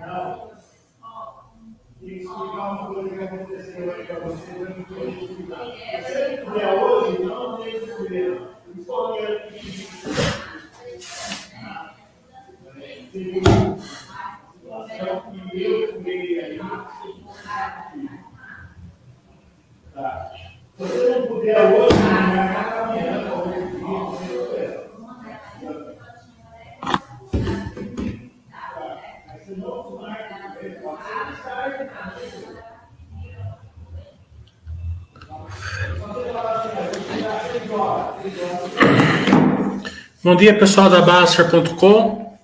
Não. coisa que aconteceu aí para você, eu não estou explicando. Bom dia, pessoal da Baster.com.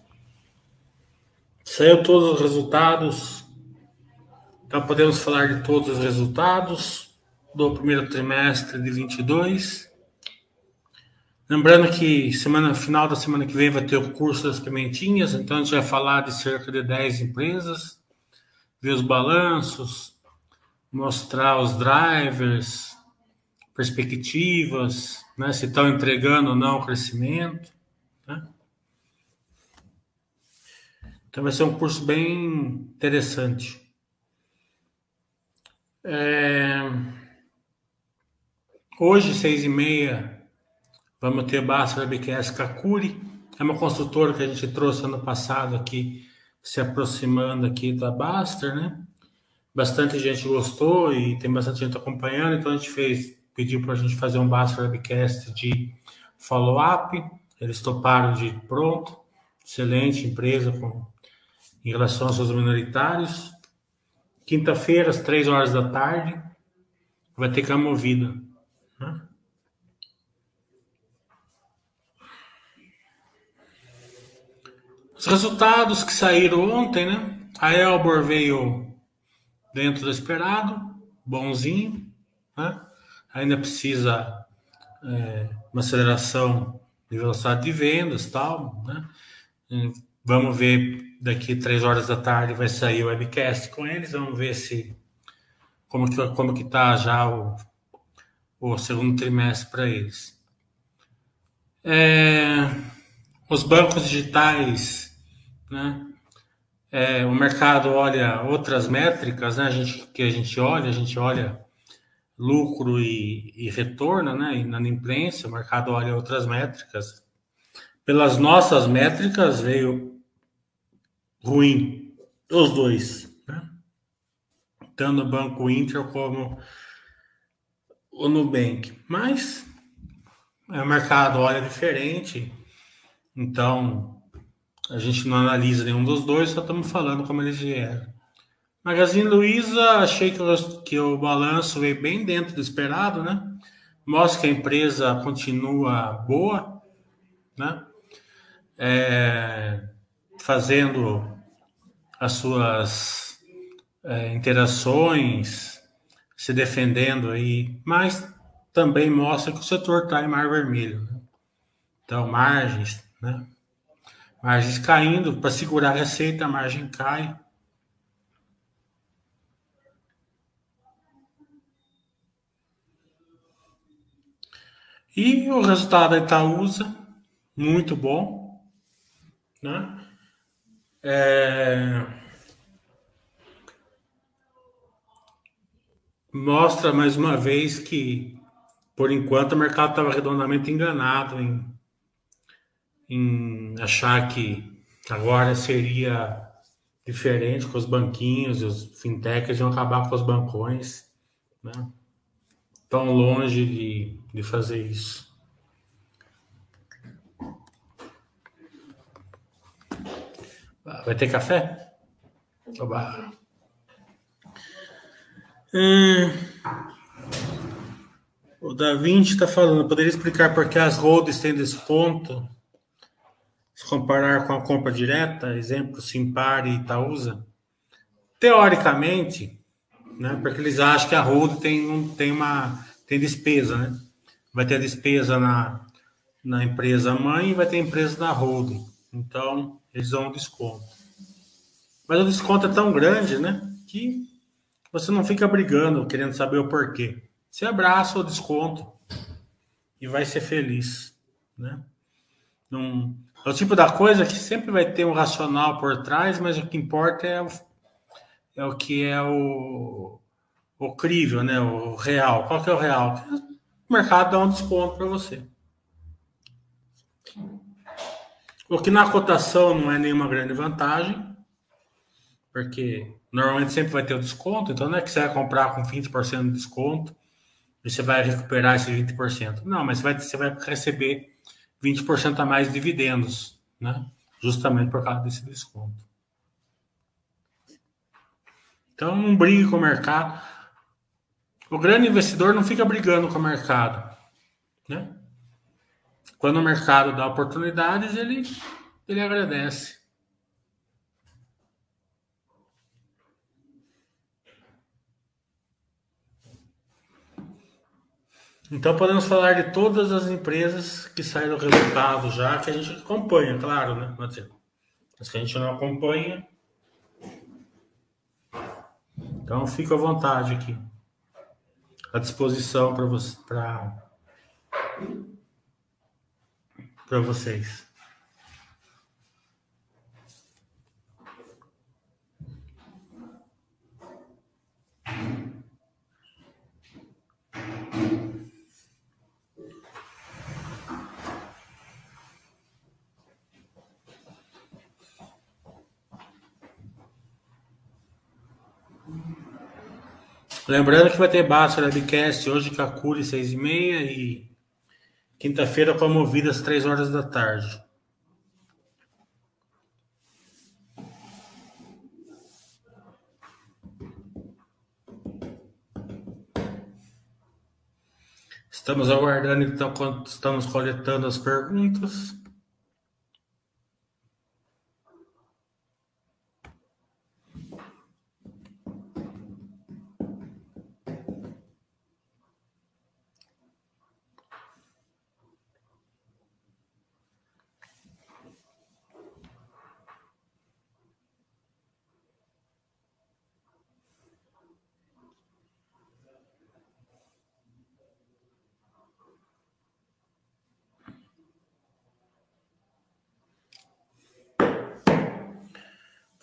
Saiu todos os resultados. Então podemos falar de todos os resultados do primeiro trimestre de 22. Lembrando que semana final da semana que vem vai ter o curso das pimentinhas, então a gente vai falar de cerca de 10 empresas, ver os balanços, mostrar os drivers, perspectivas, né, se estão entregando ou não o crescimento. Então vai ser um curso bem interessante. É... Hoje, seis e meia, vamos ter Basta Webcast Kakuri. É uma construtora que a gente trouxe ano passado aqui, se aproximando aqui da Baster, né? Bastante gente gostou e tem bastante gente acompanhando, então a gente fez pediu para a gente fazer um Baster Webcast de follow-up. Eles toparam de pronto. Excelente empresa com, em relação aos seus minoritários. Quinta-feira, às três horas da tarde, vai ter camovida. Né? Os resultados que saíram ontem, né? A Elbor veio dentro do esperado, bonzinho, né? ainda precisa é, uma aceleração de velocidade de vendas tal, né? Vamos ver daqui três horas da tarde vai sair o webcast com eles, vamos ver se como que como que tá já o, o segundo trimestre para eles. É, os bancos digitais, né? É, o mercado olha outras métricas, né? A gente que a gente olha, a gente olha lucro e, e retorno, né? E na imprensa, o mercado olha outras métricas. Pelas nossas métricas, veio ruim, os dois, né? Tanto o Banco Inter como o Nubank. Mas é, o mercado olha diferente, então a gente não analisa nenhum dos dois, só estamos falando como eles vieram. Magazine Luiza, achei que, o, que o balanço veio bem dentro do esperado, né? Mostra que a empresa continua boa, né? É, fazendo as suas é, interações, se defendendo aí, mas também mostra que o setor está em mar vermelho. Né? Então, margens, né? Margens caindo, para segurar a receita, a margem cai. E o resultado da Itaúsa, muito bom, né? É... Mostra mais uma vez que, por enquanto, o mercado estava redondamente enganado em, em achar que agora seria diferente com os banquinhos, os fintechs iam acabar com os bancões, né? Tão longe de de fazer isso. Vai ter café? Oba. Hum, o Da Vinci está falando, poderia explicar por que as roads têm desconto se comparar com a compra direta, exemplo, Simpar e Itaúsa? Teoricamente, né, porque eles acham que a road tem, um, tem uma tem despesa, né? vai ter despesa na, na empresa mãe e vai ter empresa na holding. Então, eles dão um desconto. Mas o desconto é tão grande, né? Que você não fica brigando, querendo saber o porquê. Você abraça o desconto e vai ser feliz, né? É o tipo da coisa que sempre vai ter um racional por trás, mas o que importa é o, é o que é o, o crível, né? O real. Qual que é o real? O mercado dá um desconto para você. O que na cotação não é nenhuma grande vantagem, porque normalmente sempre vai ter o desconto, então não é que você vai comprar com 20% de desconto e você vai recuperar esse 20%. Não, mas você vai, você vai receber 20% a mais de dividendos, né? Justamente por causa desse desconto. Então não brigue com o mercado. O grande investidor não fica brigando com o mercado, né? Quando o mercado dá oportunidades, ele, ele agradece. Então podemos falar de todas as empresas que saíram resultado já, que a gente acompanha, claro, né, Matheus? Mas que a gente não acompanha. Então fica à vontade aqui. À disposição para você, para para vocês. Lembrando que vai ter Basta Webcast hoje Curi 6 e meia e quinta-feira com a Movida às 3 horas da tarde. Estamos aguardando, então, estamos coletando as perguntas.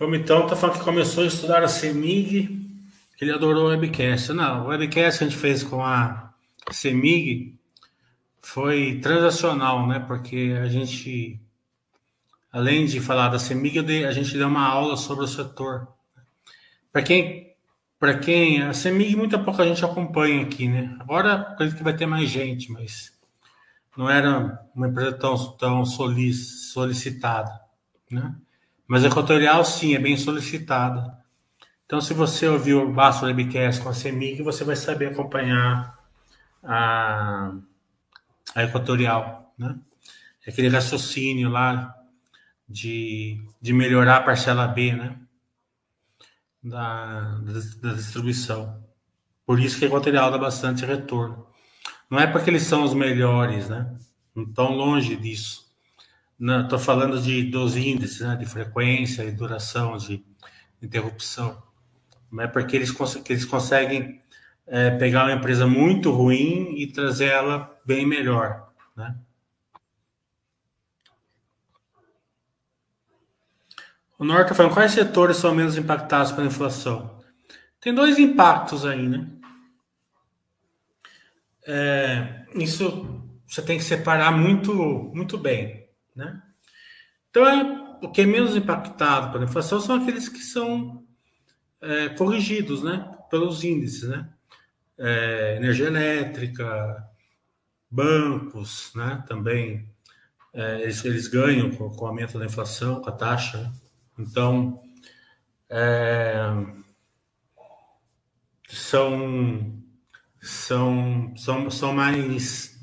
Vamos então, tá falando que começou a estudar a CEMIG, que ele adorou o webcast. Não, o webcast que a gente fez com a CEMIG foi transacional, né? Porque a gente, além de falar da CEMIG, a gente deu uma aula sobre o setor. Para quem, para quem, a CEMIG muita pouca gente acompanha aqui, né? Agora acredito que vai ter mais gente, mas não era uma empresa tão, tão solicitada, né? Mas a Equatorial, sim, é bem solicitada. Então, se você ouviu o Basso Webcast com a CEMIG, você vai saber acompanhar a, a Equatorial, né? Aquele raciocínio lá de, de melhorar a parcela B, né? Da, da distribuição. Por isso que a Equatorial dá bastante retorno. Não é porque eles são os melhores, né? Não tão longe disso. Estou falando de, dos índices, né, de frequência e duração de interrupção. É porque eles, eles conseguem é, pegar uma empresa muito ruim e trazer ela bem melhor. Né? O Norte está falando quais setores são menos impactados pela inflação. Tem dois impactos aí, né? É, isso você tem que separar muito, muito bem. Né? Então, é, o que é menos impactado pela inflação são aqueles que são é, corrigidos né, pelos índices. Né? É, energia elétrica, bancos, né, também é, eles, eles ganham com, com, o aumento da inflação, com a taxa. Né? Então, é, são, são, são, são mais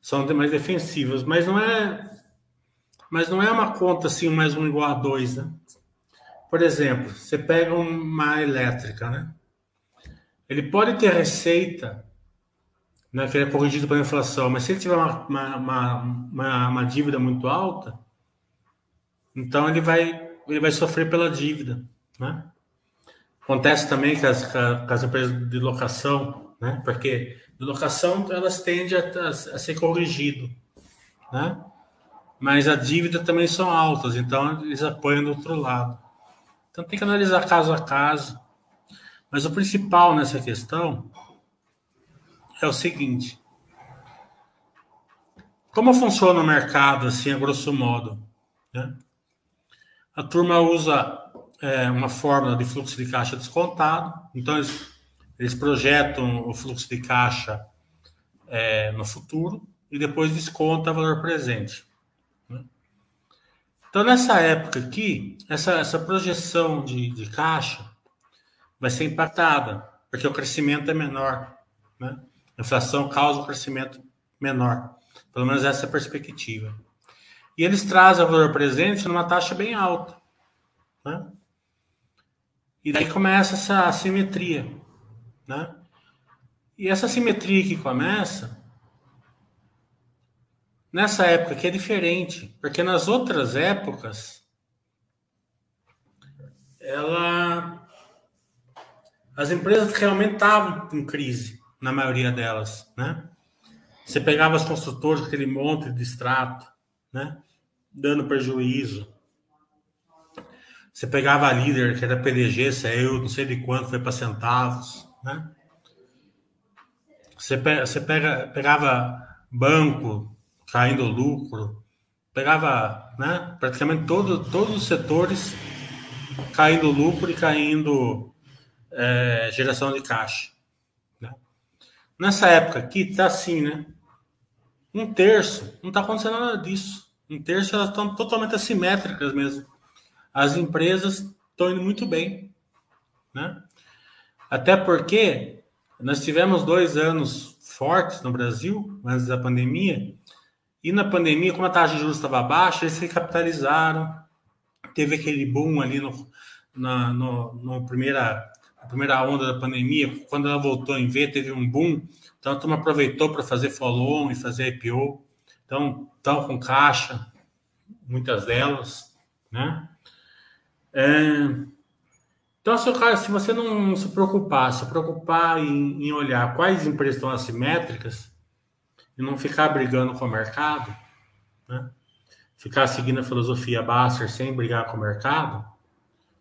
são mais defensivos, mas não é mas não é uma conta assim, mais um igual a dois, né? Por exemplo, você pega uma elétrica, né? Ele pode ter receita, né, que é corrigido pela inflação, mas se ele tiver uma, uma, uma, uma, dívida muito alta, então ele vai, ele vai sofrer pela dívida, né? Acontece também com as, com as empresas de locação, né? Porque de locação elas tendem a, a, a ser corrigido, né? Mas a dívida também são altas, então eles apoiam do outro lado. Então tem que analisar caso a caso. Mas o principal nessa questão é o seguinte: como funciona o mercado, assim, a grosso modo? Né? A turma usa é, uma fórmula de fluxo de caixa descontado, então eles, eles projetam o fluxo de caixa é, no futuro e depois desconta o valor presente. Então, nessa época aqui, essa, essa projeção de, de caixa vai ser impactada, porque o crescimento é menor. Né? A inflação causa um crescimento menor. Pelo menos essa é a perspectiva. E eles trazem o valor presente numa taxa bem alta. Né? E daí começa essa assimetria. Né? E essa assimetria que começa, nessa época que é diferente, porque nas outras épocas, ela, as empresas realmente estavam em crise, na maioria delas, né? Você pegava as construtoras aquele monte de extrato, né? Dando prejuízo. Você pegava a líder, que era PDG, saiu não sei de quanto, foi para centavos, né? Você, pega, você pega, pegava banco caindo lucro, pegava né, praticamente todo, todos os setores caindo lucro e caindo é, geração de caixa. Né? Nessa época aqui está assim, né? Um terço, não está acontecendo nada disso. Um terço elas estão totalmente assimétricas mesmo. As empresas estão indo muito bem, né? Até porque nós tivemos dois anos fortes no Brasil, antes da pandemia, e na pandemia, como a taxa de juros estava baixa, eles se capitalizaram, teve aquele boom ali no, na no, no primeira, primeira onda da pandemia, quando ela voltou em V, teve um boom, então a turma aproveitou para fazer follow-on e fazer IPO. Então, estão com caixa, muitas delas, né? É, então, se, cara, se você não se preocupar, se preocupar em, em olhar quais empresas estão assimétricas e não ficar brigando com o mercado, né? ficar seguindo a filosofia Basser sem brigar com o mercado,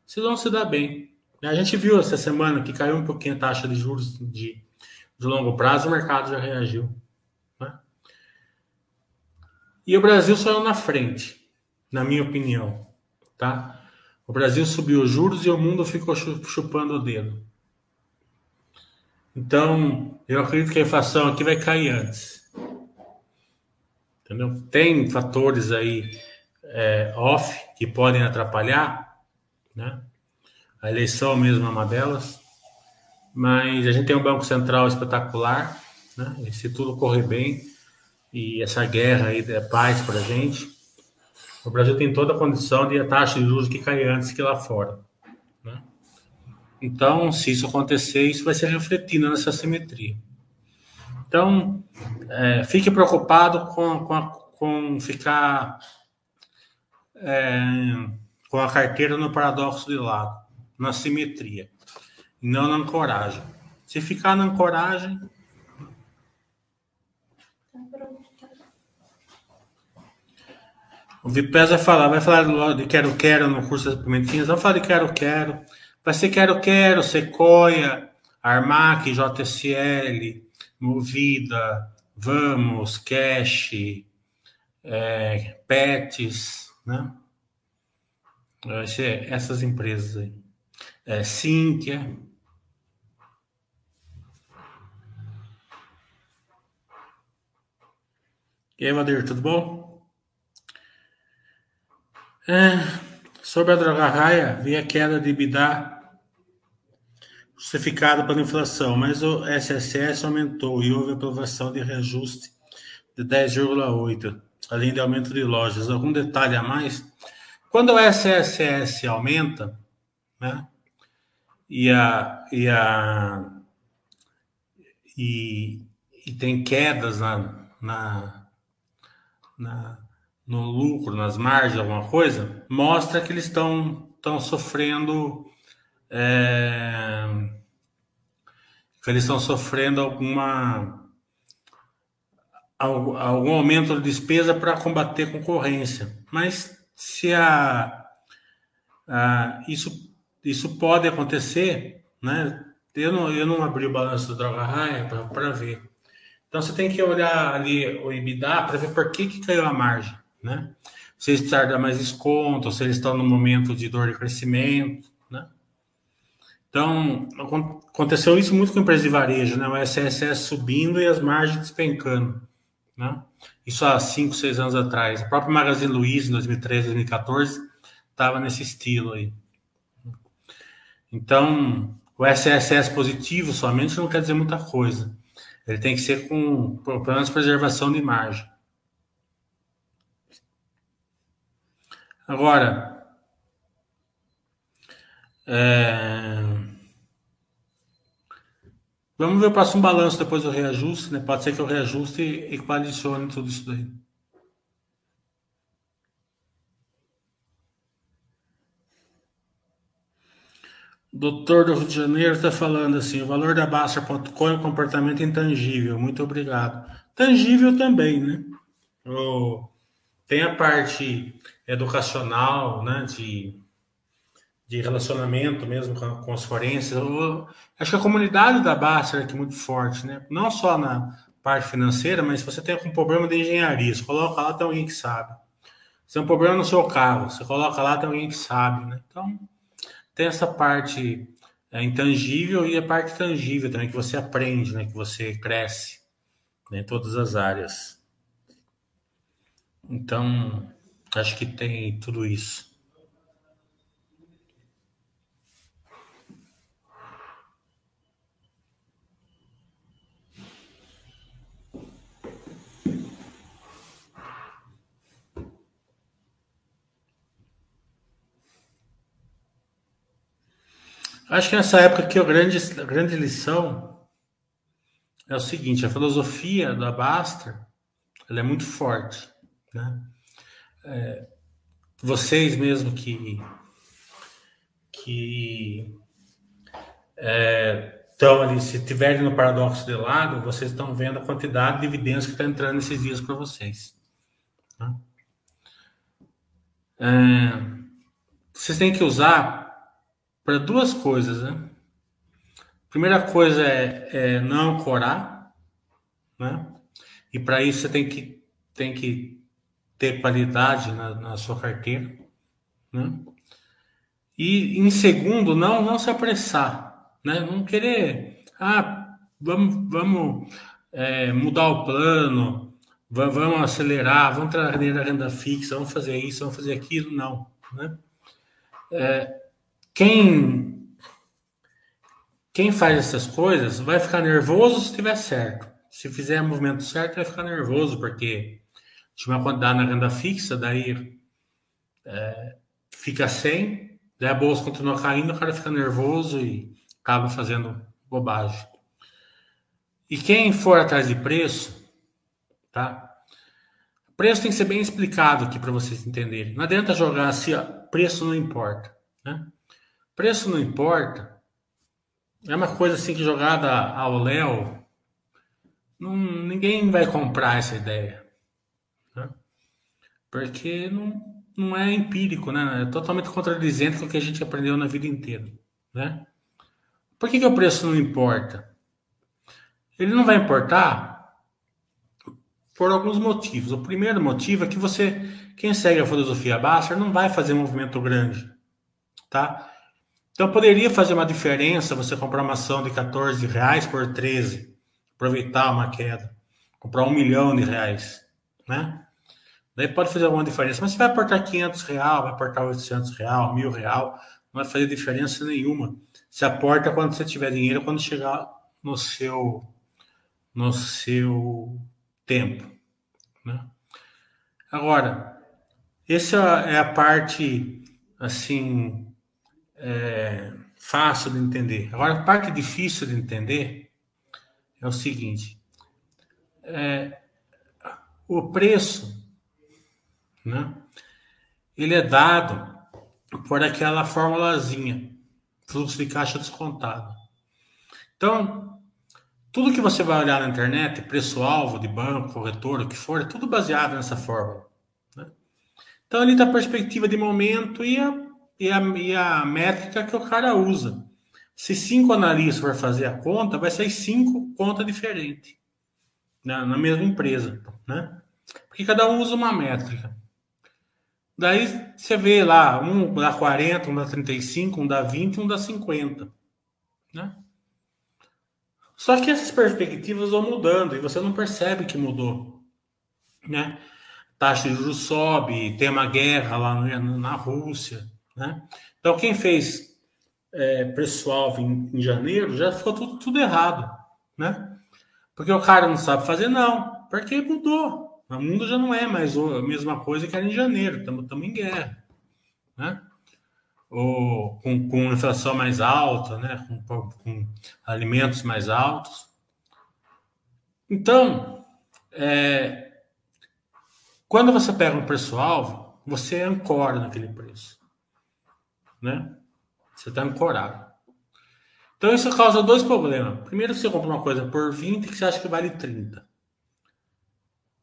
vocês vão se dar bem. A gente viu essa semana que caiu um pouquinho a taxa de juros de de longo prazo, o mercado já reagiu. Né? E o Brasil saiu na frente, na minha opinião. Tá? O Brasil subiu os juros e o mundo ficou chupando o dedo. Então, eu acredito que a inflação aqui vai cair antes. Entendeu? Tem fatores aí é, off que podem atrapalhar, né? A eleição mesmo é uma delas. Mas a gente tem um Banco Central espetacular, né? E se tudo correr bem e essa guerra aí é paz para a gente, o Brasil tem toda a condição de a taxa de juros que cair antes que lá fora. Né? Então, se isso acontecer, isso vai ser refletido nessa simetria. Então, é, fique preocupado com, com, com ficar é, com a carteira no paradoxo de lado, na simetria não na ancoragem. Se ficar na ancoragem. O Vipés vai falar, vai falar de quero quero no curso das pimentinhas, vamos falar de quero quero. Vai ser quero quero, Sequoia, Armac, JSL, Movida, Vamos, Cash, é, Pets, né? Ser essas empresas aí. É, Cíntia. E aí, Vadir, tudo bom? É, sobre a droga raia, vi a queda de Bidá justificada pela inflação, mas o SSS aumentou e houve aprovação de reajuste de 10,8, além de aumento de lojas. Algum detalhe a mais? Quando o SSS aumenta, né, e a, e a e, e tem quedas na, na na, no lucro, nas margens, alguma coisa, mostra que eles estão estão sofrendo é, que eles estão sofrendo alguma algum, aumento de despesa para combater concorrência. Mas se a, a, isso isso pode acontecer, né? Eu não, eu não abri o balanço do Droga Raia para ver. Então você tem que olhar ali o EBITDA para ver por que, que caiu a margem, né? Se eles precisaram dar mais desconto, se eles estão no momento de dor de crescimento? Então, aconteceu isso muito com empresas de varejo, né? O SSS subindo e as margens despencando, né? Isso há 5, 6 anos atrás. O próprio Magazine Luiza, em 2013, 2014, estava nesse estilo aí. Então, o SSS positivo somente não quer dizer muita coisa. Ele tem que ser com, pelo menos, preservação de margem. Agora, é... vamos ver o próximo balanço depois do reajuste, né? Pode ser que eu reajuste e equalicione tudo isso daí. Doutor do Rio de Janeiro está falando assim: o valor da Basta.com é um comportamento intangível. Muito obrigado. Tangível também, né? Tem a parte educacional, né? De, de relacionamento mesmo com, com as forenses. Eu, acho que a comunidade da Basta é aqui muito forte, né? Não só na parte financeira, mas se você tem um problema de engenharia, você coloca lá, tem alguém que sabe. Se tem um problema no seu carro, você coloca lá, tem alguém que sabe, né? Então tem essa parte é, intangível e a parte tangível também, que você aprende, né? que você cresce né? em todas as áreas. Então, acho que tem tudo isso. Acho que nessa época que a grande, a grande lição é o seguinte: a filosofia da Baster ela é muito forte. Né? É, vocês mesmo que, que é, estão ali, se tiverem no paradoxo de lado, vocês estão vendo a quantidade de evidências que está entrando nesses dias para vocês. Né? É, vocês têm que usar para duas coisas, né? Primeira coisa é, é não ancorar, né? E para isso você tem que, tem que ter qualidade na, na sua carteira, né? E em segundo, não, não se apressar, né? Não querer, ah, vamos, vamos é, mudar o plano, vamos acelerar, vamos trazer a renda fixa, vamos fazer isso, vamos fazer aquilo, não, né? É, quem quem faz essas coisas vai ficar nervoso se tiver certo. Se fizer o movimento certo, vai ficar nervoso, porque tinha uma quantidade na renda fixa, daí é, fica sem, daí a bolsa continua caindo, o cara fica nervoso e acaba fazendo bobagem. E quem for atrás de preço, tá? Preço tem que ser bem explicado aqui para vocês entenderem. Não adianta jogar assim, ó, preço não importa, né? Preço não importa. É uma coisa assim que jogada ao léu, ninguém vai comprar essa ideia. Né? Porque não, não é empírico, né? É totalmente contradizente com o que a gente aprendeu na vida inteira. Né? Por que, que o preço não importa? Ele não vai importar por alguns motivos. O primeiro motivo é que você, quem segue a filosofia baixa, não vai fazer movimento grande, tá? Então poderia fazer uma diferença você comprar uma ação de 14 reais por 13, aproveitar uma queda, comprar um milhão de reais, né? Daí pode fazer alguma diferença, mas você vai aportar 500 real, vai aportar 800 real, mil real, não vai fazer diferença nenhuma. Você aporta quando você tiver dinheiro, quando chegar no seu no seu tempo, né? Agora, essa é a parte assim é, fácil de entender. Agora, a parte difícil de entender é o seguinte: é, o preço, né? Ele é dado por aquela formulazinha, fluxo de caixa descontado. Então, tudo que você vai olhar na internet, preço-alvo de banco, corretor, o que for, é tudo baseado nessa fórmula. Né? Então, ali está a perspectiva de momento e a e a, e a métrica que o cara usa. Se cinco analistas for fazer a conta, vai sair cinco contas diferentes na, na mesma empresa, né? Porque cada um usa uma métrica. Daí você vê lá, um dá 40, um dá 35, um dá 20, um dá 50. Né? Só que essas perspectivas vão mudando e você não percebe que mudou. Né? Taxa de juros sobe, tem uma guerra lá na Rússia. Né? Então, quem fez é, preço-alvo em, em, janeiro já ficou tudo, tudo errado. Né? Porque o cara não sabe fazer, não. Porque mudou. O mundo já não é mais a mesma coisa que era em janeiro, estamos em guerra. Né? Ou com, com inflação mais alta, né? com, com alimentos mais altos. Então, é, quando você pega um preço-alvo, você ancora naquele preço. Né? Você está ancorado. Então, isso causa dois problemas. Primeiro, você compra uma coisa por 20 que você acha que vale 30.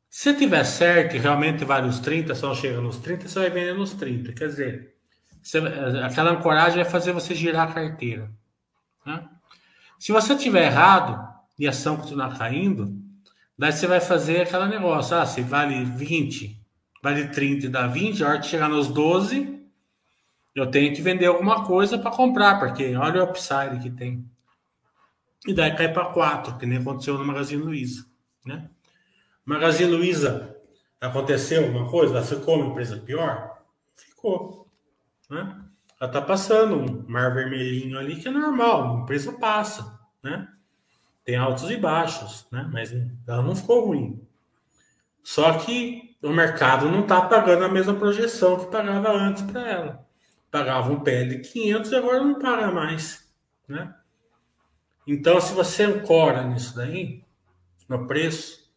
Se tiver certo e realmente vale os 30, só chega nos 30, você vai vender nos 30. Quer dizer, você, aquela ancoragem vai fazer você girar a carteira. Né? Se você tiver errado e a ação continuar caindo, daí você vai fazer aquele negócio. Ah, se vale 20, vale 30 e dá 20, a hora que chegar nos 12, eu tenho que vender alguma coisa para comprar, porque olha o upside que tem. E daí cai para 4, que nem aconteceu no Magazine Luiza. Né? Magazine Luiza, aconteceu alguma coisa? Ela ficou uma empresa pior? Ficou. Né? Ela está passando um mar vermelhinho ali que é normal, uma empresa passa. Né? Tem altos e baixos, né? mas ela não ficou ruim. Só que o mercado não está pagando a mesma projeção que pagava antes para ela. Pagava um PL de 500 e agora não paga mais. Né? Então, se você ancora nisso daí, no preço,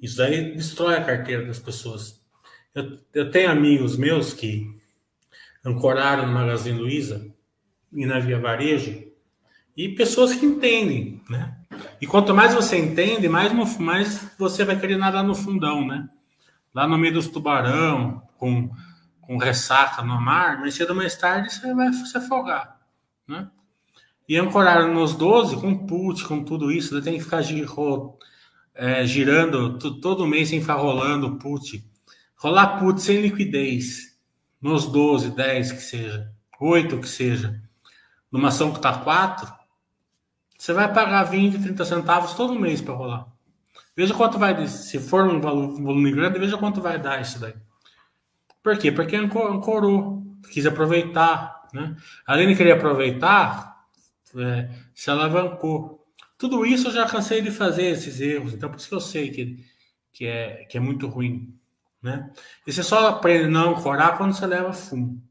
isso aí destrói a carteira das pessoas. Eu, eu tenho amigos meus que ancoraram no Magazine Luiza e na Via Varejo e pessoas que entendem, né? E quanto mais você entende, mais, mais você vai querer nadar no fundão, né? Lá no meio dos tubarão, com, com ressaca no mar, mas cedo ou mais tarde você vai se afogar, né? E ancoraram nos 12 com put, com tudo isso, tem que ficar girando é, girando todo mês sem ficar rolando put. Rolar put sem liquidez, nos 12, 10 que seja, 8 que seja, numa ação que está 4, você vai pagar 20, 30 centavos todo mês para rolar. Veja quanto vai, se for um volume grande, veja quanto vai dar isso daí. Por quê? Porque ancorou, quis aproveitar, né? Além de querer aproveitar, é, se alavancou. Tudo isso eu já cansei de fazer esses erros, então por isso que eu sei que, que, é, que é muito ruim. Né? E você só aprende a não ancorar quando você leva fumo.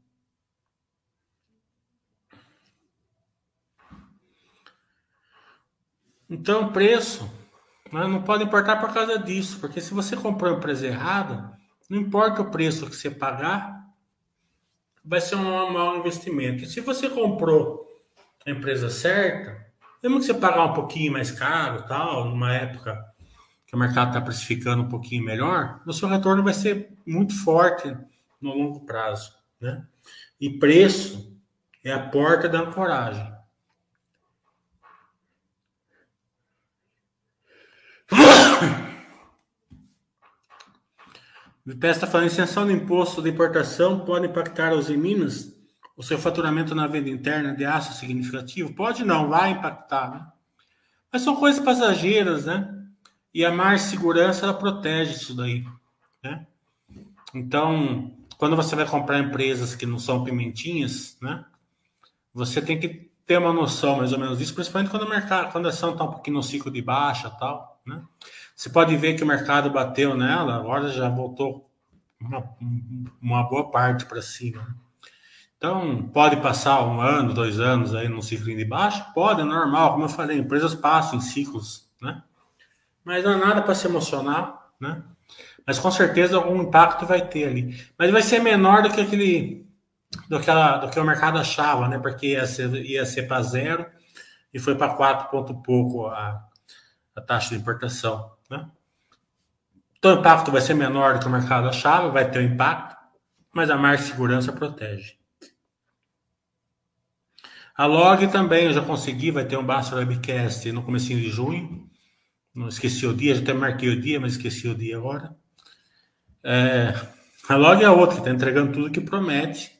Então, preço né, não pode importar por causa disso, porque se você comprou a empresa errada, não importa o preço que você pagar, vai ser um mau investimento. E se você comprou a empresa certa, mesmo que você pagar um pouquinho mais caro, tal, numa época que o mercado está precificando um pouquinho melhor, o seu retorno vai ser muito forte no longo prazo, né? E preço é a porta da ancoragem. O IPES está falando isenção do imposto de importação pode impactar os em Minas o seu faturamento na venda interna de aço significativo? Pode não, vai impactar, né? Mas são coisas passageiras, né? E a mais segurança ela protege isso daí, né? Então, quando você vai comprar empresas que não são pimentinhas, né? Você tem que ter uma noção mais ou menos disso, principalmente quando o mercado, quando a ação está um pouquinho no ciclo de baixa, tal, né? Você pode ver que o mercado bateu nela, agora já voltou uma, uma boa parte para cima. Então, pode passar um ano, dois anos aí num ciclo de baixo? Pode, é normal. Como eu falei, empresas passam em ciclos, né? Mas não é nada para se emocionar, né? Mas com certeza algum impacto vai ter ali. Mas vai ser menor do que aquele do que, do que o mercado achava, né? Porque ia ser, ia ser para zero e foi para quatro ponto pouco a, a taxa de importação, né? Então o impacto vai ser menor do que o mercado achava, vai ter um impacto, mas a mais segurança protege. A Log também eu já consegui, vai ter um Basta Webcast no comecinho de junho. Não esqueci o dia, já até marquei o dia, mas esqueci o dia agora. É, a Log é outra está entregando tudo que promete,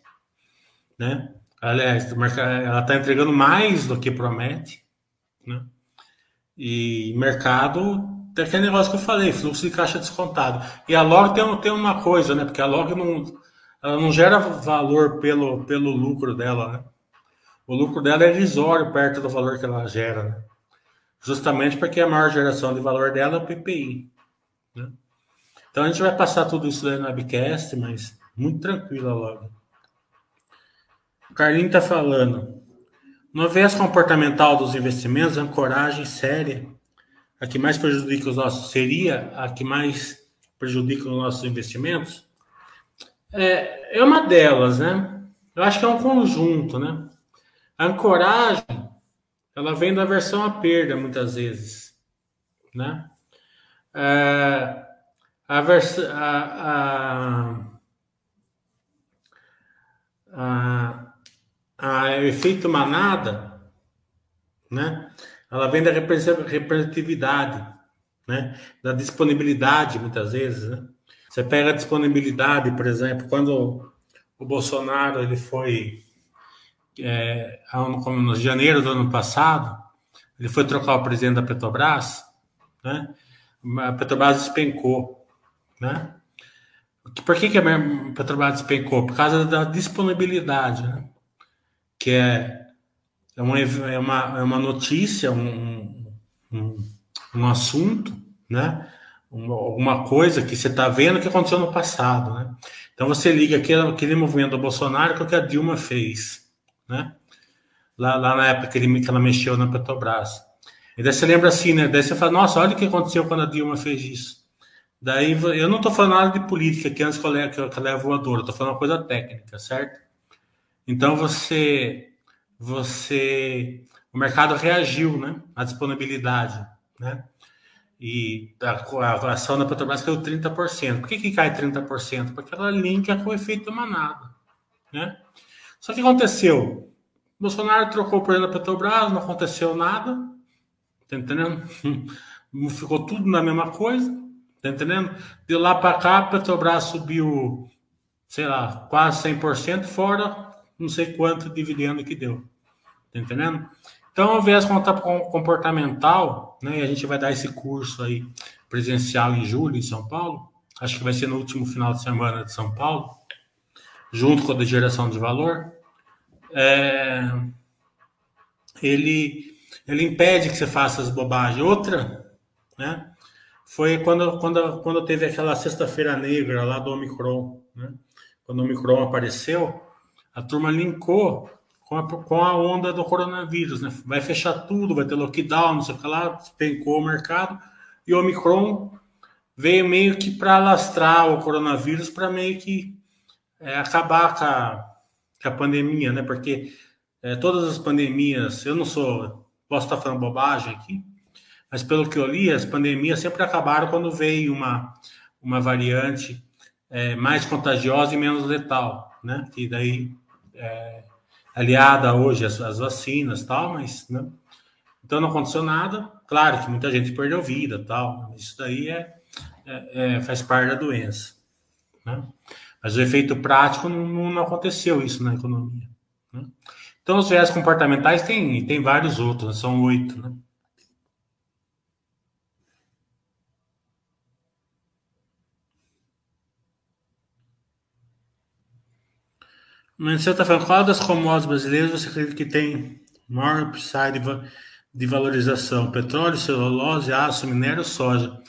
né? Aliás, ela está entregando mais do que promete, né? E mercado tem aquele negócio que eu falei, fluxo de caixa descontado. E a Log tem, tem uma coisa, né? Porque a Log não, ela não gera valor pelo, pelo lucro dela, né? O lucro dela é irrisório perto do valor que ela gera, né? Justamente porque a maior geração de valor dela é o PPI. Né? Então a gente vai passar tudo isso aí no webcast, mas muito tranquila logo. O Carlinho está falando. No viés comportamental dos investimentos, ancoragem séria, a que mais prejudica os nossos, seria a que mais prejudica os nossos investimentos? É, é uma delas, né? Eu acho que é um conjunto, né? A ancoragem, ela vem da versão a perda, muitas vezes, né? É, a, vers a, a, a, a efeito manada, né? Ela vem da representatividade, né? Da disponibilidade, muitas vezes, né? Você pega a disponibilidade, por exemplo, quando o Bolsonaro ele foi é, como no janeiro do ano passado, ele foi trocar o presidente da Petrobras, né? A Petrobras despencou, né? Por que, que a Petrobras despencou? Por causa da disponibilidade, né? Que é, é, uma, é, uma, é uma notícia, um, um, um assunto, né? Uma, alguma coisa que você está vendo que aconteceu no passado, né? Então você liga aquele, aquele movimento do Bolsonaro com o que a Dilma fez, né? Lá, lá na época que, ele, que ela mexeu na Petrobras. E daí você lembra assim, né? Daí você fala, nossa, olha o que aconteceu quando a Dilma fez isso. Daí eu não estou falando nada de política, que antes que eu levo, que eu levo voador, eu estou falando uma coisa técnica, certo? Então você, você, o mercado reagiu, né? À disponibilidade, né? E a, a ação da Petrobras caiu 30%. Por que, que cai 30%? Porque ela linka com o efeito manada, né? Só que aconteceu. Bolsonaro trocou o presidente da Petrobras, não aconteceu nada. Tá entendendo? Ficou tudo na mesma coisa. Tá entendendo? De lá para cá, a Petrobras subiu, sei lá, quase 100%, fora não sei quanto dividendo que deu. Tá entendendo? Então, o viés comportamental, né? E a gente vai dar esse curso aí presencial em julho em São Paulo. Acho que vai ser no último final de semana de São Paulo junto com a geração de valor, é, ele, ele impede que você faça as bobagens. Outra, né, foi quando, quando, quando teve aquela sexta-feira negra lá do Omicron, né, quando o Omicron apareceu, a turma linkou com a, com a onda do coronavírus, né, vai fechar tudo, vai ter lockdown, não sei o que lá, despencou o mercado, e o Omicron veio meio que para alastrar o coronavírus, para meio que é, acabar com a, com a, pandemia, né? Porque é, todas as pandemias, eu não sou, posso estar falando bobagem aqui, mas pelo que eu li, as pandemias sempre acabaram quando veio uma, uma variante é, mais contagiosa e menos letal, né? E daí, é, aliada hoje às, às vacinas tal, mas, né? Então não aconteceu nada. Claro que muita gente perdeu vida tal, isso daí é, é, é faz parte da doença, né? Mas o efeito prático não, não aconteceu isso na economia. Né? Então, os viés comportamentais tem, tem vários outros, né? são oito. Né? Mas você está falando, qual das commodities brasileiras você acredita que tem maior upside de valorização? Petróleo, celulose, aço, minério, soja.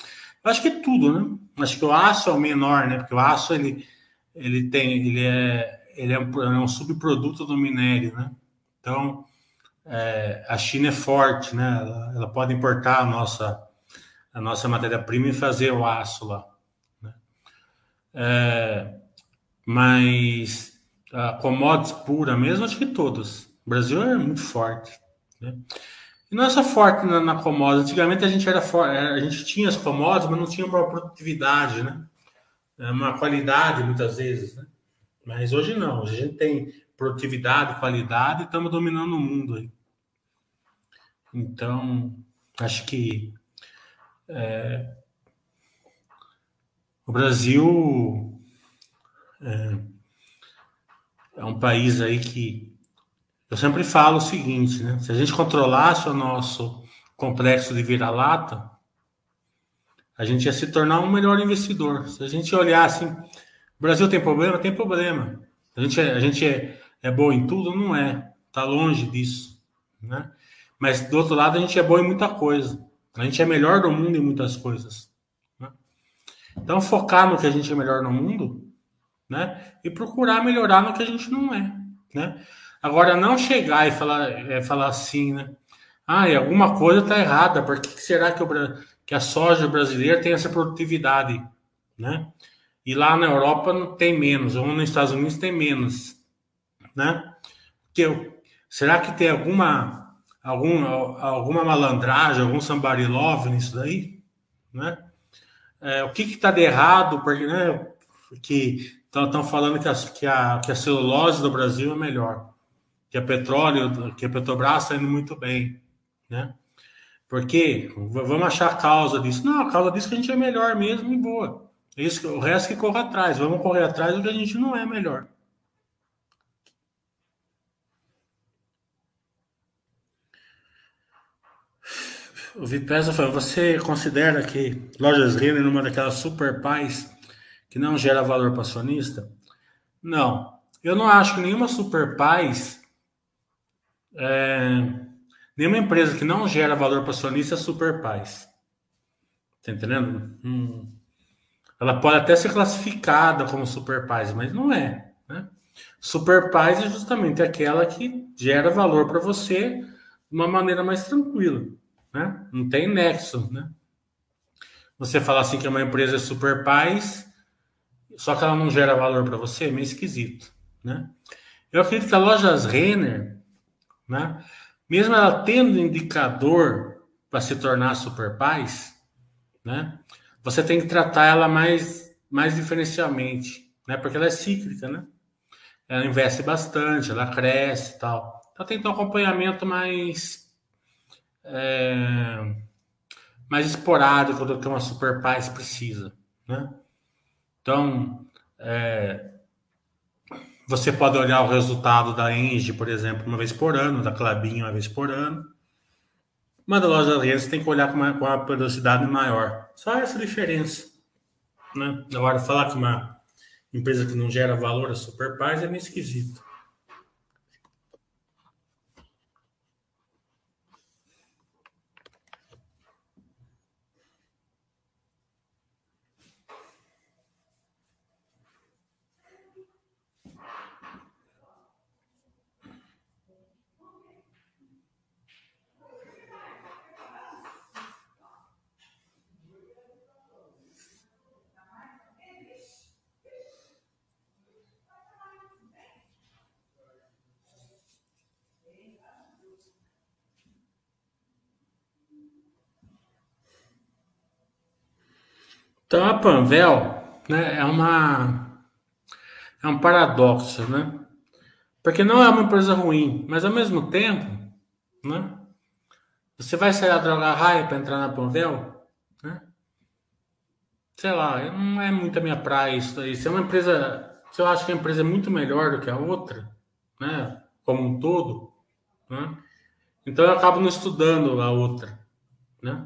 Eu acho que é tudo, né? Acho que o aço é o menor, né? Porque o aço ele, ele tem, ele é, ele é um, é um subproduto do minério, né? Então, é, a China é forte, né? Ela, ela, pode importar a nossa, a nossa matéria-prima e fazer o aço lá. Né? É, mas a commodities pura mesmo, acho que todas. O Brasil é muito forte. Né? E não é só forte na, na. Antigamente a gente era a gente tinha as commodities, mas não tinha uma produtividade, né? é uma qualidade muitas vezes, né? Mas hoje não, hoje a gente tem produtividade, qualidade, estamos dominando o mundo aí. Então, acho que é, o Brasil é, é, um país aí que eu sempre falo o seguinte, né? Se a gente controlasse o nosso complexo de vira-lata, a gente ia se tornar um melhor investidor. Se a gente olhar assim, o Brasil tem problema? Tem problema. A gente, é, a gente é, é bom em tudo? Não é. Está longe disso. Né? Mas do outro lado, a gente é bom em muita coisa. A gente é melhor do mundo em muitas coisas. Né? Então, focar no que a gente é melhor no mundo né? e procurar melhorar no que a gente não é. Né? Agora, não chegar e falar, é, falar assim, né? Ah, e alguma coisa está errada. Por que será que, o, que a soja brasileira tem essa produtividade? Né? E lá na Europa não tem menos, ou nos Estados Unidos tem menos. Né? Que, será que tem alguma, algum, alguma malandragem, algum somebody love nisso daí? Né? É, o que está de errado? Porque né, que estão falando que a, que, a, que a celulose do Brasil é melhor, que a petróleo, que a Petrobras está indo muito bem né? Porque vamos achar a causa disso. Não, a causa disso é que a gente é melhor mesmo e boa. Isso, o resto que corra atrás. Vamos correr atrás do que a gente não é melhor. O Vipesa falou, você considera que lojas Renner uma daquelas super pais que não gera valor para acionista? Não. Eu não acho que nenhuma super paz é, Nenhuma empresa que não gera valor para acionista é super paz. Tá entendendo? Hum. Ela pode até ser classificada como super paz, mas não é. Né? Super paz é justamente aquela que gera valor para você de uma maneira mais tranquila. Né? Não tem nexo. Né? Você falar assim que uma empresa é super paz, só que ela não gera valor para você, é meio esquisito. Né? Eu acredito que a lojas Renner, né? mesmo ela tendo indicador para se tornar super paz, né? Você tem que tratar ela mais, mais diferencialmente, né? Porque ela é cíclica, né? Ela investe bastante, ela cresce e tal. Então tem que ter um acompanhamento mais é, mais esporádico do que uma super paz precisa, né? Então, é, você pode olhar o resultado da Engie, por exemplo, uma vez por ano, da Clabin uma vez por ano. Mas da loja da você tem que olhar com uma, com uma periodicidade maior. Só essa diferença. Né? Agora, falar que uma empresa que não gera valor é super paz é meio esquisito. Então a Panvel né, é uma é um paradoxo, né? Porque não é uma empresa ruim, mas ao mesmo tempo, né? Você vai sair da droga raia para entrar na Panvel, né? Sei lá, não é muito a minha praia isso aí. Se é uma empresa, se eu acho que a empresa é muito melhor do que a outra, né? Como um todo, né? Então eu acabo não estudando a outra, né?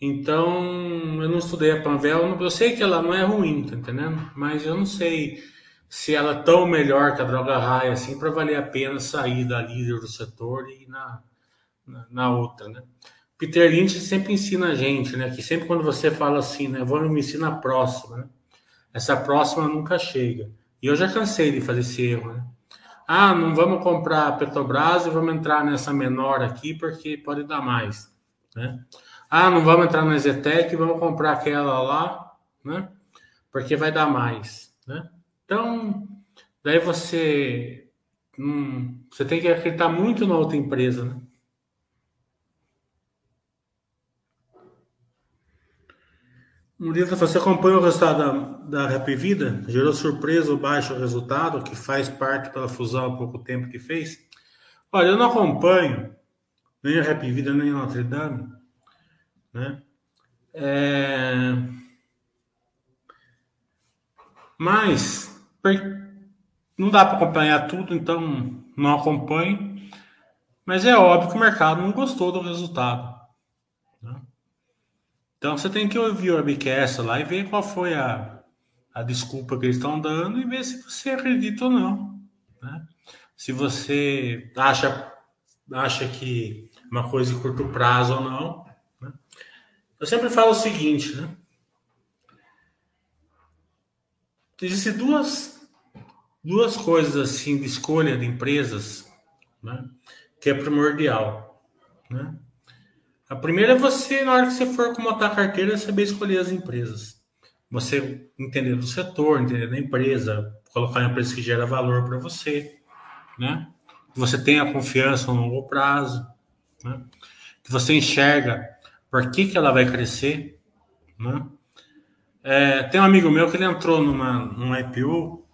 Então, eu não estudei a Panvel, eu sei que ela não é ruim, tá entendendo? Mas eu não sei se ela é tão melhor que a droga raia assim para valer a pena sair da líder do setor e ir na, na, na, outra, né? Peter Lynch sempre ensina a gente, né? Que sempre quando você fala assim, né? Vamos me ensinar a próxima, né? Essa próxima nunca chega. E eu já cansei de fazer esse erro, né? Ah, não vamos comprar a Petrobras e vamos entrar nessa menor aqui porque pode dar mais, né? Ah, não vamos entrar na Zetec, vamos comprar aquela lá, né? Porque vai dar mais, né? Então, daí você hum, você tem que acreditar muito na outra empresa, né? Murilo, você acompanha o resultado da, da Vida? Gerou surpresa o baixo resultado, que faz parte pela fusão há pouco tempo que fez? Olha, eu não acompanho nem a Happy Vida, nem a Notre Dame, né? É... Mas não dá para acompanhar tudo, então não acompanho. Mas é óbvio que o mercado não gostou do resultado. Então você tem que ouvir o webcast lá e ver qual foi a, a desculpa que eles estão dando e ver se você acredita ou não. Né? Se você acha, acha que uma coisa de curto prazo ou não. Eu sempre falo o seguinte, né? Existem duas, duas coisas assim de escolha de empresas né? que é primordial. Né? A primeira é você, na hora que você for comotar a carteira, saber escolher as empresas. Você entender do setor, entender da empresa, colocar uma empresa que gera valor para você, né? Que você tenha confiança no longo prazo, né? Que você enxerga por que, que ela vai crescer, né? É, tem um amigo meu que ele entrou numa, numa IPO,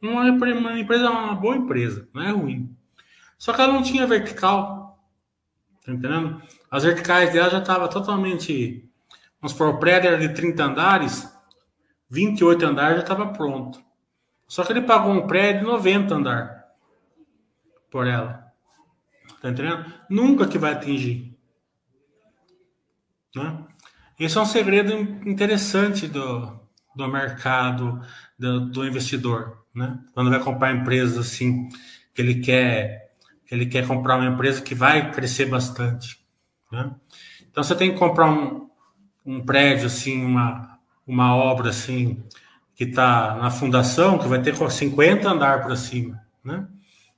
uma, uma empresa, uma boa empresa, não é ruim. Só que ela não tinha vertical, tá entendendo? As verticais dela já estava totalmente. Vamos supor, o prédio era de 30 andares, 28 andares já estava pronto. Só que ele pagou um prédio de 90 andar por ela. Tá entendendo? Nunca que vai atingir. Né? Esse é um segredo interessante do, do mercado, do, do investidor. Né? Quando vai comprar empresas assim, que ele quer que ele quer comprar uma empresa que vai crescer bastante. Né? Então você tem que comprar um, um prédio assim, uma, uma obra assim que está na fundação, que vai ter 50 andar para cima, né?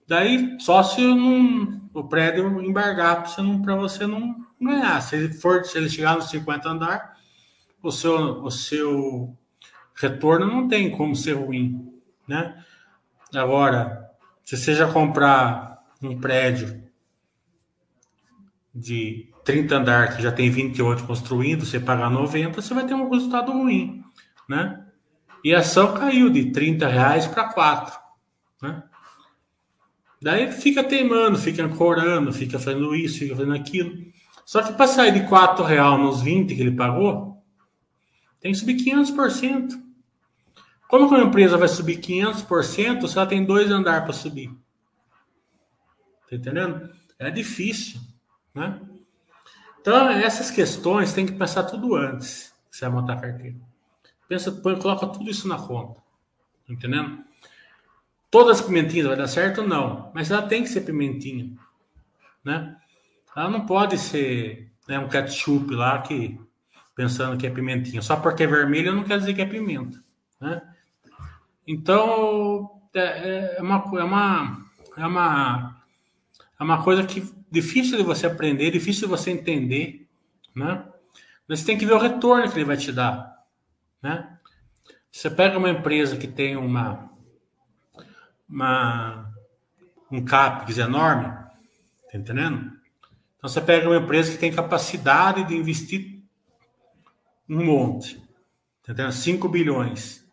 Daí só se não, o prédio embargar para você não, para você não ganhar. Se ele for, se ele chegar nos 50 andar, o seu, o seu retorno não tem como ser ruim, né? Agora, se você já comprar um prédio de 30 andares que já tem 28 construindo, você pagar 90, você vai ter um resultado ruim, né? E a ação caiu de 30 reais para 4, né? Daí fica teimando, fica ancorando, fica fazendo isso, fica fazendo aquilo. Só que para sair de 4 real nos 20 que ele pagou, tem que subir 500%. Como que uma empresa vai subir 500% se ela tem dois andares para subir? Tá entendendo? É difícil, né? Então, essas questões tem que pensar tudo antes que você vai montar a carteira. Pensa, põe, coloca tudo isso na conta. Entendendo? Todas as pimentinhas vai dar certo? Não. Mas ela tem que ser pimentinha. Né? Ela não pode ser né, um ketchup lá que pensando que é pimentinha. Só porque é vermelho não quer dizer que é pimenta. Né? Então, é, é, uma, é, uma, é, uma, é uma coisa que difícil de você aprender, difícil de você entender, né? Mas você tem que ver o retorno que ele vai te dar, né? Você pega uma empresa que tem uma, uma um CAPEX enorme, tá entendendo? Então você pega uma empresa que tem capacidade de investir um monte, entendendo? 5 bilhões.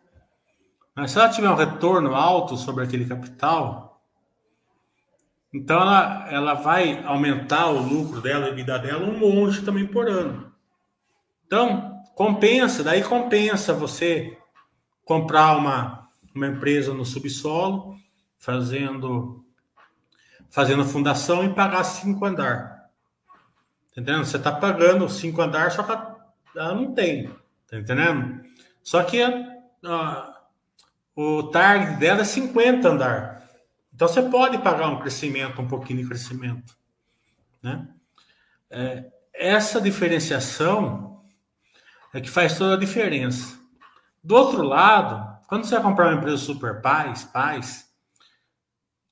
Mas se ela tiver um retorno alto sobre aquele capital, então ela, ela vai aumentar o lucro dela, a vida dela, um monte também por ano. Então, compensa, daí compensa você comprar uma, uma empresa no subsolo, fazendo fazendo fundação e pagar cinco andar. Tá entendendo? Você está pagando cinco andar, só que ela não tem. Tá entendendo? Só que o target dela é 50 andar. Então você pode pagar um crescimento, um pouquinho de crescimento. Né? É, essa diferenciação é que faz toda a diferença. Do outro lado, quando você vai comprar uma empresa super paz, paz,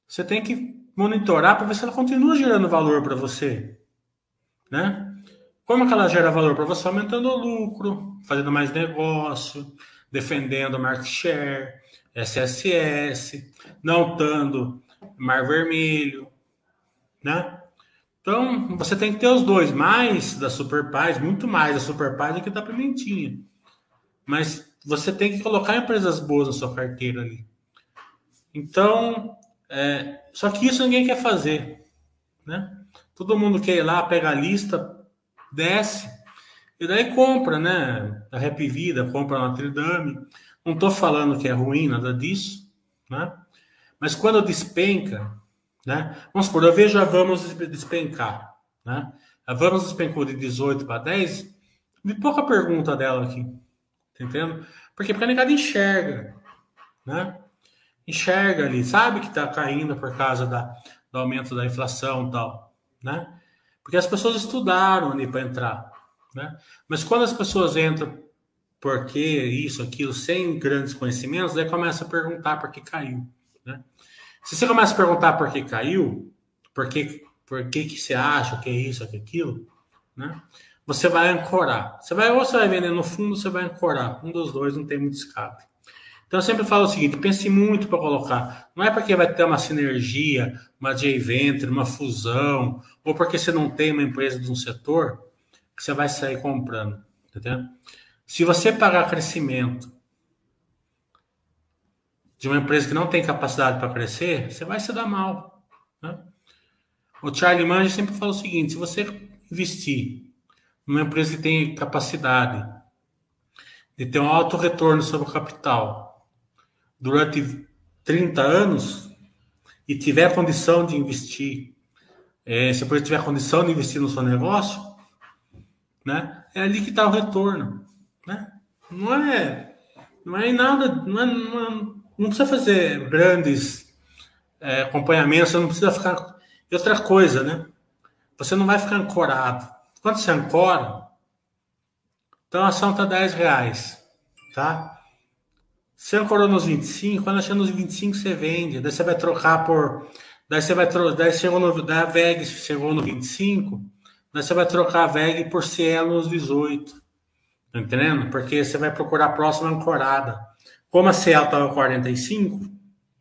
você tem que monitorar para ver se ela continua gerando valor para você. Né? Como que ela gera valor para você? Aumentando o lucro, fazendo mais negócio, defendendo market share, SSS, não estando Mar Vermelho, né? Então, você tem que ter os dois, mais da Super Paz, muito mais da Super Paz do que da Pimentinha. Mas você tem que colocar empresas boas na sua carteira ali. Então, é, só que isso ninguém quer fazer, né? Todo mundo quer ir lá, pega a lista, desce e daí compra, né? A Rap Vida, compra a Notre Dame. Não estou falando que é ruim, nada disso, né? Mas quando despenca, né? Vamos supor, eu vejo a Vamos despencar, né? A Vamos despencou de 18 para 10, vi pouca pergunta dela aqui, tá entendendo? Porque, porque a negada enxerga, né? Enxerga ali, sabe que está caindo por causa da, do aumento da inflação e tal, né? Porque as pessoas estudaram ali para entrar, né? Mas quando as pessoas entram por que isso, aquilo, sem grandes conhecimentos, daí começa a perguntar por que caiu, né? Se você começa a perguntar por que caiu, por que, por que, que você acha que é isso, que é aquilo, né? Você vai ancorar. Você vai, ou você vai vender no fundo, você vai ancorar. Um dos dois não tem muito escape. Então eu sempre falo o seguinte: pense muito para colocar. Não é porque vai ter uma sinergia, uma joint venture, uma fusão, ou porque você não tem uma empresa de um setor que você vai sair comprando. Entendeu? Se você pagar crescimento de uma empresa que não tem capacidade para crescer, você vai se dar mal. Né? O Charlie Mange sempre fala o seguinte: se você investir numa empresa que tem capacidade de ter um alto retorno sobre o capital durante 30 anos e tiver condição de investir, é, se a tiver condição de investir no seu negócio, né, é ali que está o retorno. Né? Não é, não é nada, não é, não é não precisa fazer grandes é, acompanhamentos, não precisa ficar. E outra coisa, né? Você não vai ficar ancorado. Quando você ancora, então a ação está 10 reais, tá? Você ancorou nos 25, quando achar nos 25 você vende, daí você vai trocar por. Daí você vai trocar. Daí chegou no. Daí a VEG chegou no 25, daí você vai trocar a VEG por Cielo nos 18. Tá entendendo? Porque você vai procurar a próxima ancorada. Como a CL estava 45,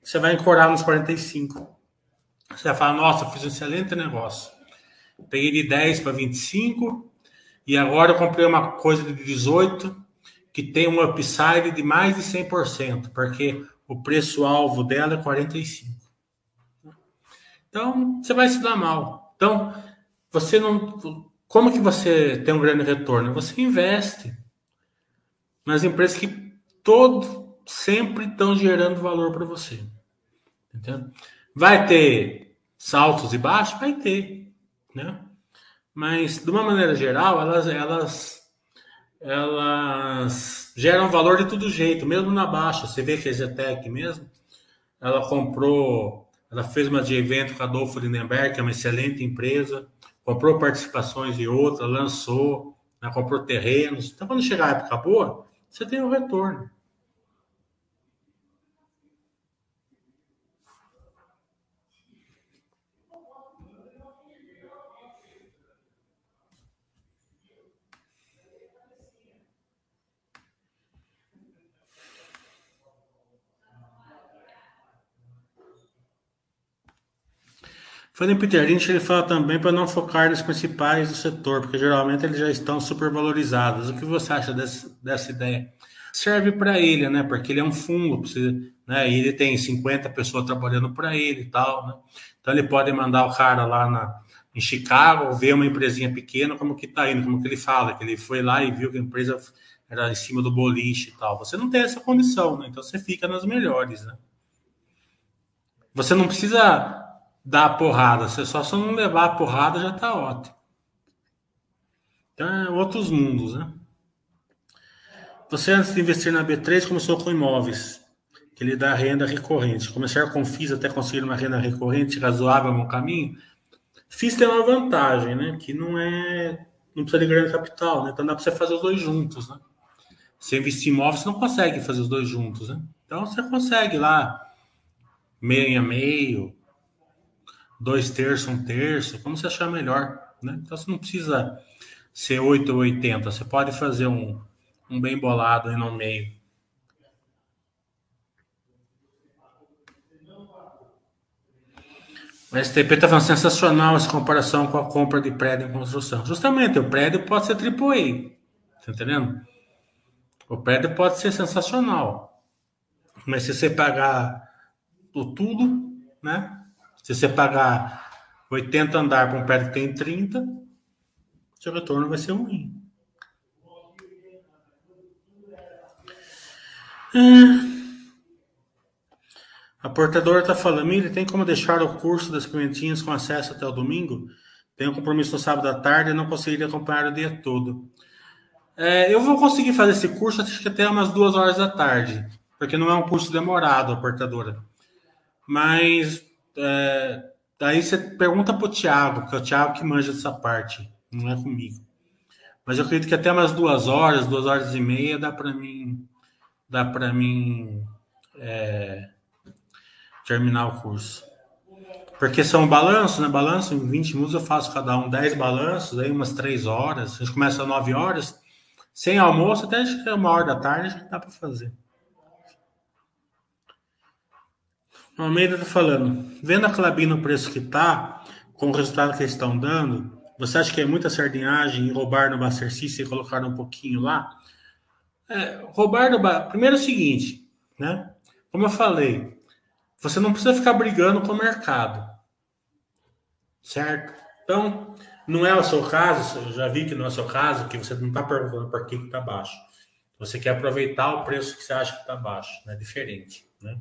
você vai ancorar nos 45. Você vai falar, nossa, fiz um excelente negócio. Peguei de 10 para 25 e agora eu comprei uma coisa de 18 que tem um upside de mais de 100%, porque o preço-alvo dela é 45. Então, você vai se dar mal. Então, você não. Como que você tem um grande retorno? Você investe nas empresas que todo sempre estão gerando valor para você. Entendeu? Vai ter saltos e baixos? Vai ter, né? Mas, de uma maneira geral, elas, elas, elas geram valor de todo jeito, mesmo na baixa. Você vê que a Zetec mesmo, ela comprou, ela fez uma de evento com a Adolfo Lindenberg, que é uma excelente empresa, comprou participações de outra, lançou, né, comprou terrenos. Então, quando chegar a época boa, você tem o um retorno. Falando em Peter Lynch, ele fala também para não focar nos principais do setor, porque geralmente eles já estão supervalorizados. O que você acha desse, dessa ideia? Serve para ele, né? Porque ele é um fundo, né? E ele tem 50 pessoas trabalhando para ele e tal, né? Então ele pode mandar o cara lá na, em Chicago, ver uma empresinha pequena, como que tá indo, como que ele fala, que ele foi lá e viu que a empresa era em cima do boliche e tal. Você não tem essa condição, né? Então você fica nas melhores, né? Você não precisa dar a porrada. Você só se não levar a porrada já tá ótimo. Então é outros mundos, né? Você antes de investir na B3 começou com imóveis, que lhe dá renda recorrente. Começar com FIS até conseguir uma renda recorrente razoável no caminho. FIS tem uma vantagem, né? Que não é. Não precisa de grande capital, né? Então dá para você fazer os dois juntos, né? Você investir em imóveis, você não consegue fazer os dois juntos, né? Então você consegue lá meio a meio, dois terços, um terço, como você achar melhor. Né? Então você não precisa ser 8 ou 80, você pode fazer um, um bem bolado aí no meio. O STP está falando sensacional essa comparação com a compra de prédio em construção. Justamente, o prédio pode ser AAA. Tá entendendo? O prédio pode ser sensacional, mas se você pagar o tudo, né? Se você pagar 80 andar para um prédio que tem 30, seu retorno vai ser ruim. É. A portadora está falando, Miri, tem como deixar o curso das pimentinhas com acesso até o domingo? Tenho compromisso no sábado à tarde e não conseguiria acompanhar o dia todo. É, eu vou conseguir fazer esse curso acho que até umas duas horas da tarde, porque não é um curso demorado, a portadora. Mas é, daí você pergunta para o Thiago, que é o Thiago que manja dessa parte, não é comigo. Mas eu acredito que até umas duas horas, duas horas e meia, dá para mim, dá para mim é, terminar o curso. Porque são balanços, né? Balanço, em 20 minutos eu faço cada um 10 balanços, aí umas 3 horas. A gente começa às 9 horas, sem almoço, até acho que é uma hora da tarde, acho que dá para fazer. O Almeida tá falando, vendo a Clabin no preço que tá, com o resultado que eles estão dando, você acha que é muita sardinhagem roubar no Bacercice e colocar um pouquinho lá? É, roubar no Primeiro é o seguinte, né? Como eu falei, você não precisa ficar brigando com o mercado. Certo? Então, não é o seu caso, eu já vi que não é o seu caso, que você não está perguntando por que está baixo. Você quer aproveitar o preço que você acha que está baixo, né? diferente. Né?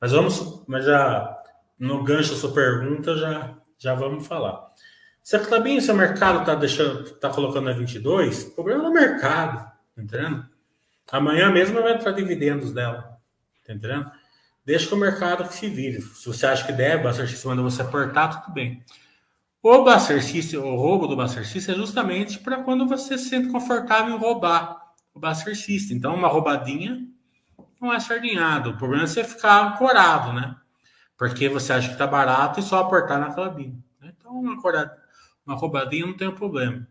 Mas vamos, mas já no gancho da sua pergunta, já, já vamos falar. Se a Clabinho, se o mercado está deixando, está colocando a 22, o problema é o mercado, tá entendendo? Amanhã mesmo vai entrar dividendos dela, tá entendendo? Deixa que o mercado que se vire. Se você acha que deve, o System manda você apertar, tudo bem. O System, o roubo do System é justamente para quando você se sente confortável em roubar o System. Então, uma roubadinha não é sardinhado. O problema é você ficar ancorado, né? Porque você acha que está barato e só apertar na cabine. Então, uma, uma roubadinha não tem problema.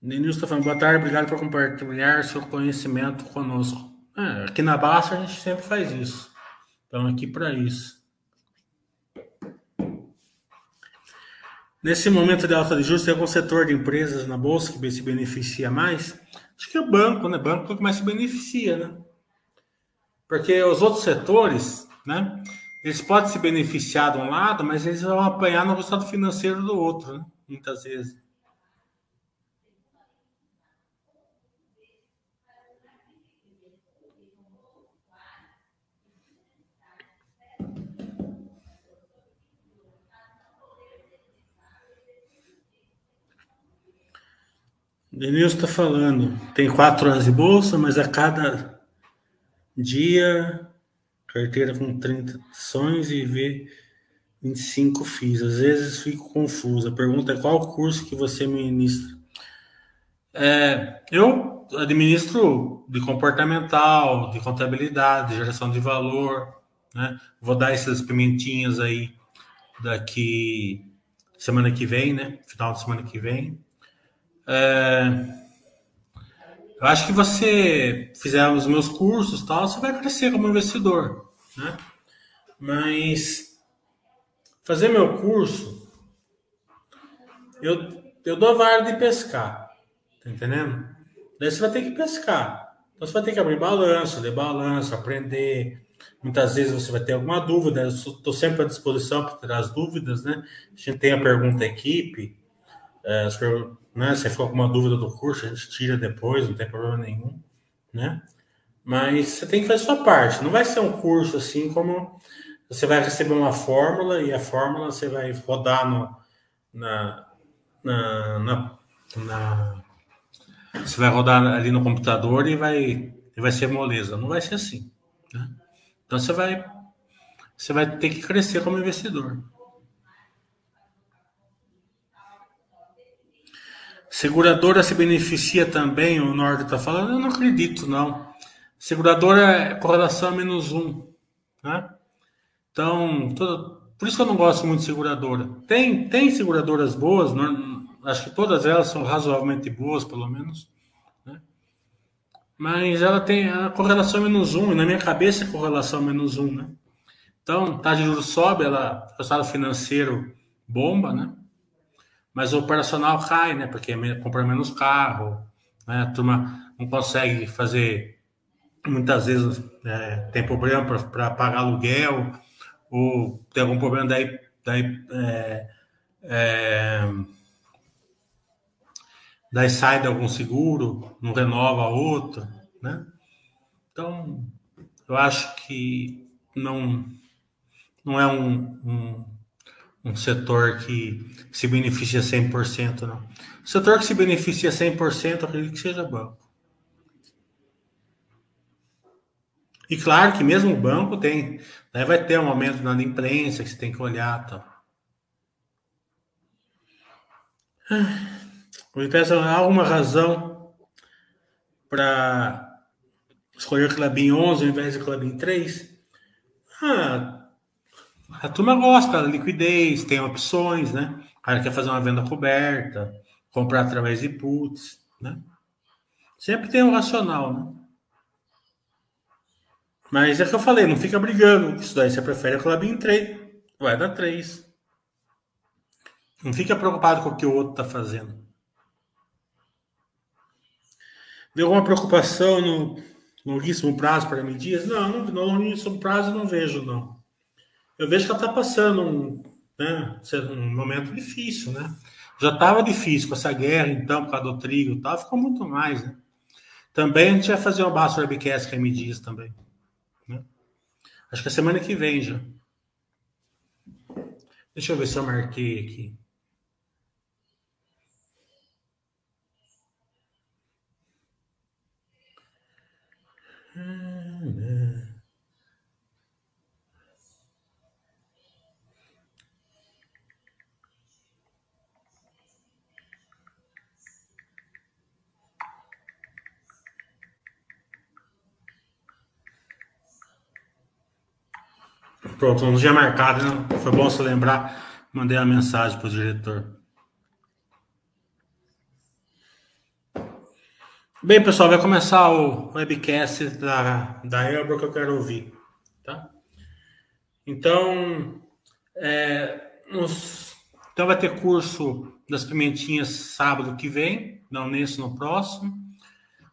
Denilson está falando, boa tarde, obrigado por compartilhar seu conhecimento conosco. É, aqui na Basta a gente sempre faz isso. Estamos aqui para isso. Nesse momento de alta de juros, tem algum setor de empresas na Bolsa que se beneficia mais? Acho que é o banco, né? Banco é que mais se beneficia, né? Porque os outros setores, né? Eles podem se beneficiar de um lado, mas eles vão apanhar no resultado financeiro do outro, né? Muitas vezes. Denilson está falando, tem quatro anos de bolsa, mas a cada dia carteira com 30 ações e vê 25 FIIs. Às vezes fico confuso. A pergunta é qual curso que você ministra? É, eu administro de comportamental, de contabilidade, de geração de valor. Né? Vou dar essas pimentinhas aí daqui semana que vem, né? Final de semana que vem. É, eu acho que você fizer os meus cursos tal, você vai crescer como investidor, né? Mas fazer meu curso, eu, eu dou vara de pescar, tá entendendo? Daí você vai ter que pescar. Então você vai ter que abrir balanço, ler balanço, aprender. Muitas vezes você vai ter alguma dúvida, eu estou sempre à disposição para tirar as dúvidas, né? A gente tem a pergunta equipe, é, as perguntas né? Se for alguma dúvida do curso, a gente tira depois, não tem problema nenhum, né? Mas você tem que fazer sua parte. Não vai ser um curso assim como você vai receber uma fórmula e a fórmula você vai rodar no, na, na, na, na você vai rodar ali no computador e vai, e vai ser moleza. Não vai ser assim. Né? Então você vai, você vai ter que crescer como investidor. Seguradora se beneficia também, o Norte está falando? Eu não acredito, não. Seguradora é correlação menos um. Né? Então, todo, por isso que eu não gosto muito de seguradora. Tem, tem seguradoras boas, não, acho que todas elas são razoavelmente boas, pelo menos. Né? Mas ela tem a correlação menos um, e na minha cabeça é correlação menos um. Né? Então, taxa de juros sobe, ela, o estado financeiro bomba, né? Mas o operacional cai, né? Porque compra menos carro, né? A turma não consegue fazer, muitas vezes é, tem problema para pagar aluguel, ou tem algum problema daí, daí, é, é, daí sai de algum seguro, não renova outro, né? Então, eu acho que não, não é um, um, um setor que se beneficia 100%, não. O setor que se beneficia 100%, eu acredito que seja banco. E claro que mesmo o banco tem, né, vai ter um aumento na imprensa que você tem que olhar, tá? Me peço há alguma razão para escolher Clabin 11 ao invés de Clabin 3? Ah, a turma gosta liquidez, tem opções, né? O cara quer fazer uma venda coberta, comprar através de puts, né? Sempre tem um racional, né? Mas é que eu falei, não fica brigando. Isso daí você prefere a Clabin 3. Vai dar 3. Não fica preocupado com o que o outro está fazendo. Vê alguma preocupação no, longuíssimo prazo para Dias? Não, no, no longuíssimo prazo não vejo, não. Eu vejo que ela está passando um, né, um momento difícil, né? Já estava difícil com essa guerra, então, por causa do trigo e tal, ficou muito mais, né? Também a gente vai fazer uma base webcast com a Dias também. Né? Acho que é semana que vem já. Deixa eu ver se eu marquei aqui. Pronto, um dia marcado, né? Foi bom você lembrar. Mandei a mensagem para o diretor. Bem, pessoal, vai começar o webcast da, da Elbro que eu quero ouvir, tá? Então, é, então vai ter curso das pimentinhas sábado que vem, não nesse, no próximo.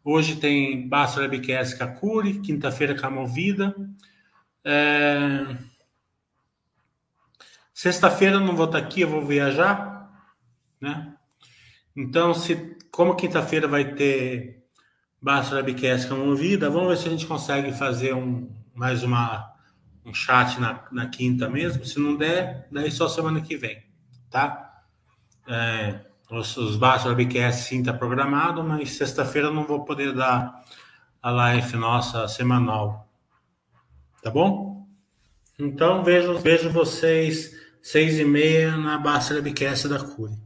Hoje tem Basta Webcast com a Curi, quinta-feira com a Movida. É, Sexta-feira eu não vou estar aqui, eu vou viajar, né? Então, se como quinta-feira vai ter Basta Webcast com movida, vamos ver se a gente consegue fazer um mais uma um chat na, na quinta mesmo. Se não der, daí só semana que vem, tá? É, os, os Basta Webcast sim tá programado, mas sexta-feira eu não vou poder dar a live nossa semanal, tá bom? Então vejo vejo vocês seis e meia na Basta Webcast da Cure.